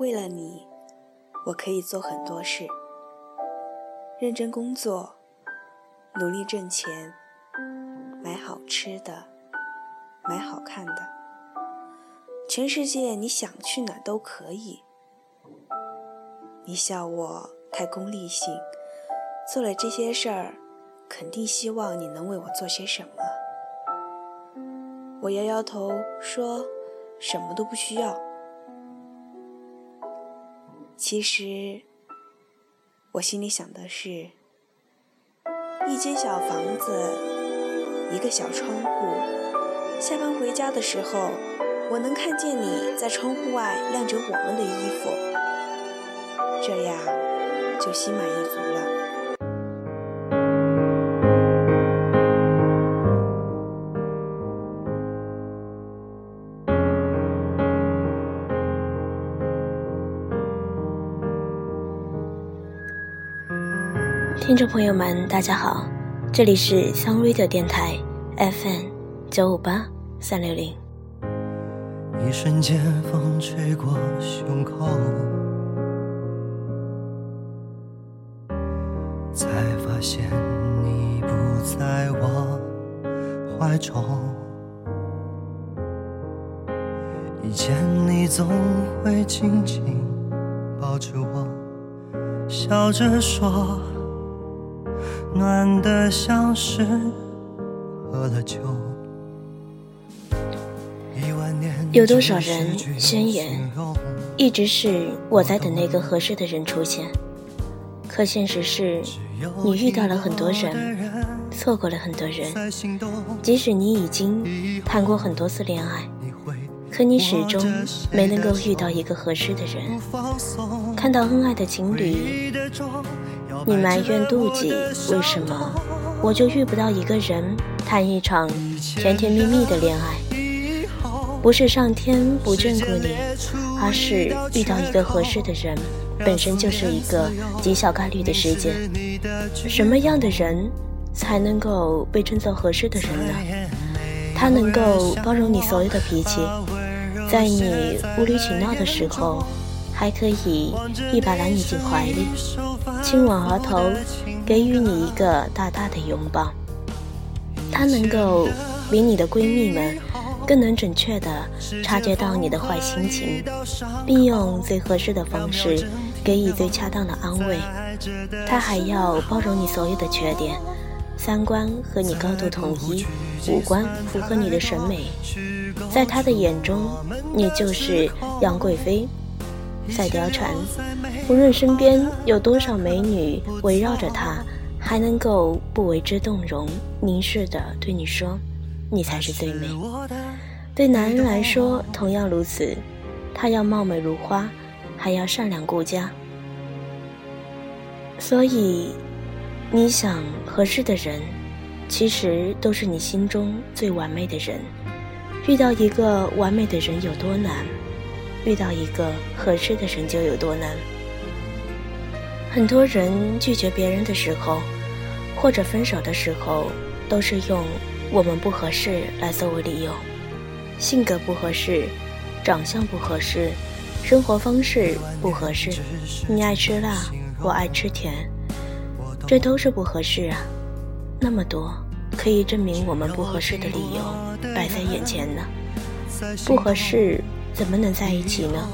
为了你，我可以做很多事：认真工作，努力挣钱，买好吃的，买好看的。全世界你想去哪都可以。你笑我太功利性，做了这些事儿，肯定希望你能为我做些什么。我摇摇头说，什么都不需要。其实，我心里想的是，一间小房子，一个小窗户。下班回家的时候，我能看见你在窗户外晾着我们的衣服，这样就心满意足了。听众朋友们，大家好，这里是 Sun Radio 电台 FM 九五八三六零。一瞬间，风吹过胸口，才发现你不在我怀中。以前你总会紧紧抱着我，笑着说。暖的像是喝了酒。有多少人宣言，一直是我在等那个合适的人出现，可现实是，你遇到了很多人，错过了很多人。即使你已经谈过很多次恋爱，可你始终没能够遇到一个合适的人。看到恩爱的情侣。你埋怨妒忌，为什么我就遇不到一个人谈一场甜甜蜜蜜的恋爱？不是上天不眷顾你，而是遇到一个合适的人，本身就是一个极小概率的事件。什么样的人才能够被称作合适的人呢？他能够包容你所有的脾气，在你无理取闹的时候。还可以一把揽你进怀里，亲吻额头，给予你一个大大的拥抱。它能够比你的闺蜜们更能准确地察觉到你的坏心情，并用最合适的方式给予最恰当的安慰。它还要包容你所有的缺点，三观和你高度统一，五官符合你的审美。在他的眼中，你就是杨贵妃。在貂蝉，无论身边有多少美女围绕着他，还能够不为之动容，凝视的对你说：“你才是最美。”对男人来说同样如此，他要貌美如花，还要善良顾家。所以，你想合适的人，其实都是你心中最完美的人。遇到一个完美的人有多难？遇到一个合适的人就有多难。很多人拒绝别人的时候，或者分手的时候，都是用“我们不合适”来作为理由。性格不合适，长相不合适，生活方式不合适。你爱吃辣，我爱吃甜，这都是不合适啊。那么多可以证明我们不合适的理由摆在眼前呢，不合适。怎么能在一起呢？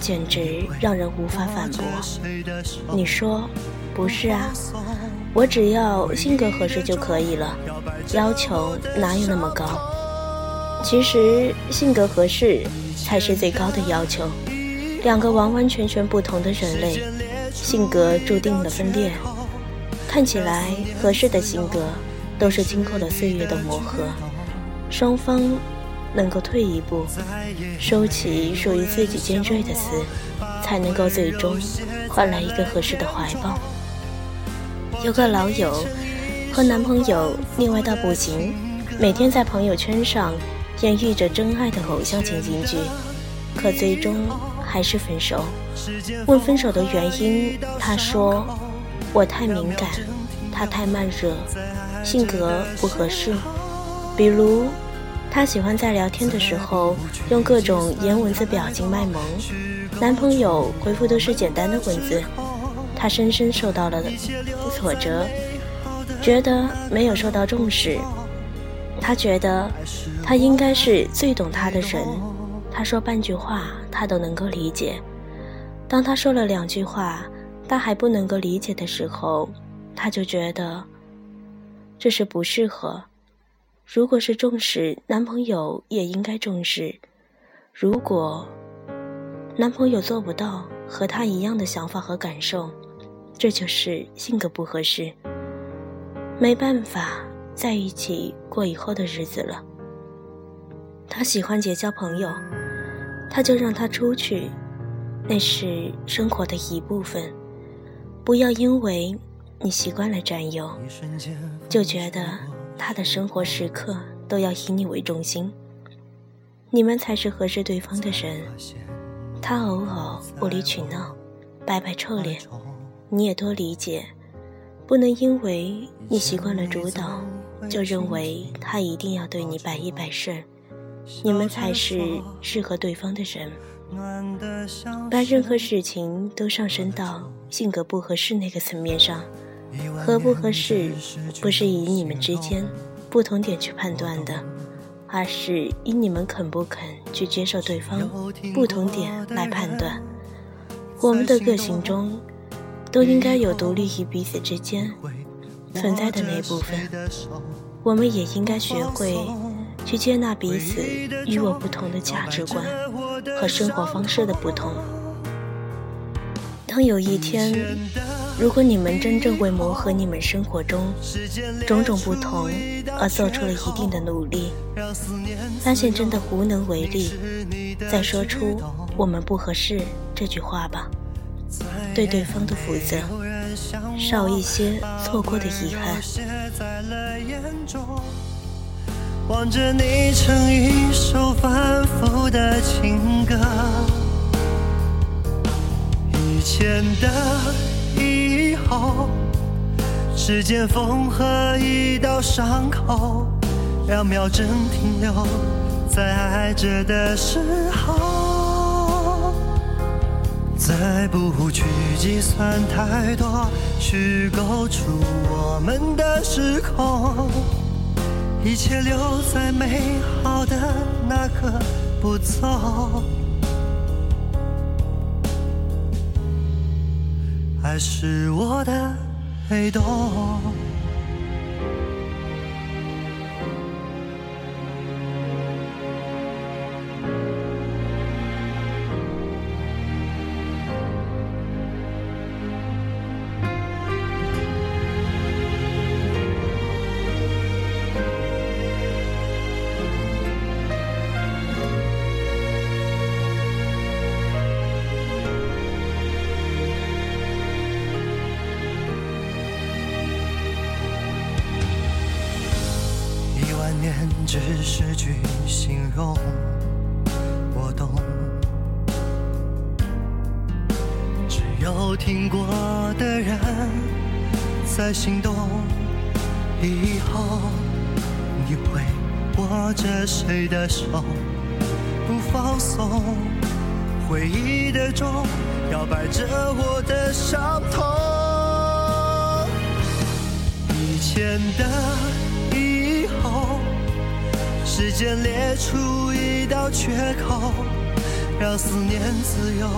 简直让人无法反驳。你说，不是啊？我只要性格合适就可以了，要求哪有那么高？其实性格合适才是最高的要求。两个完完全全不同的人类，性格注定了分裂。看起来合适的性格，都是经过了岁月的磨合，双方。能够退一步，收起属于自己尖锐的刺，才能够最终换来一个合适的怀抱。有个老友和男朋友腻歪到不行，每天在朋友圈上演绎着真爱的偶像情景剧，可最终还是分手。问分手的原因，他说：“我太敏感，他太慢热，性格不合适。比如。”她喜欢在聊天的时候用各种颜文字表情卖萌，男朋友回复都是简单的文字，她深深受到了挫折，觉得没有受到重视。她觉得他应该是最懂她的人，他说半句话她都能够理解。当他说了两句话，他还不能够理解的时候，他就觉得这是不适合。如果是重视，男朋友也应该重视。如果男朋友做不到和他一样的想法和感受，这就是性格不合适，没办法在一起过以后的日子了。他喜欢结交朋友，他就让他出去，那是生活的一部分。不要因为你习惯了占有，就觉得。他的生活时刻都要以你为中心，你们才是合适对方的人。他偶尔无理取闹，摆摆臭脸，你也多理解。不能因为你习惯了主导，就认为他一定要对你百依百顺。你们才是适合对方的人。把任何事情都上升到性格不合适那个层面上。合不合适，不是以你们之间不同点去判断的，而是以你们肯不肯去接受对方不同点来判断。我们的个性中，都应该有独立于彼此之间存在的那部分。我们也应该学会去接纳彼此与我不同的价值观和生活方式的不同。当有一天。如果你们真正为磨合你们生活中种种不同而做出了一定的努力，发现真的无能为力，再说出“我们不合适”这句话吧，对对方的负责，少一些错过的遗憾。望着你成一首反复的情歌，以前的。时间缝合一道伤口，两秒针停留在爱着的时候，再不去计算太多，去构筑我们的时空，一切留在美好的那刻不走。还是我的黑洞。有听过的人在心动。以后你会握着谁的手不放松？回忆的钟摇摆着我的伤痛。以前的以后。时间裂出一道缺口，让思念自由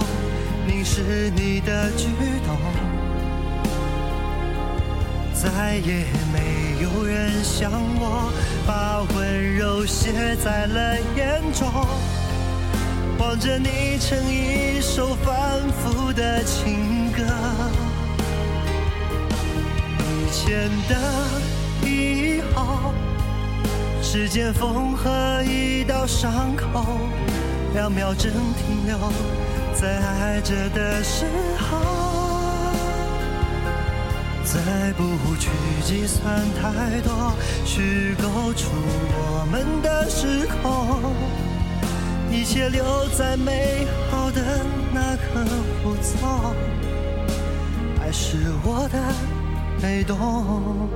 凝视你的举动。再也没有人像我，把温柔写在了眼中。望着你成一首反复的情歌，以前的以后。时间缝合一道伤口，两秒针停留在爱着的时候，再不去计算太多，去构筑我们的时空，一切留在美好的那刻不走，还是我的被动。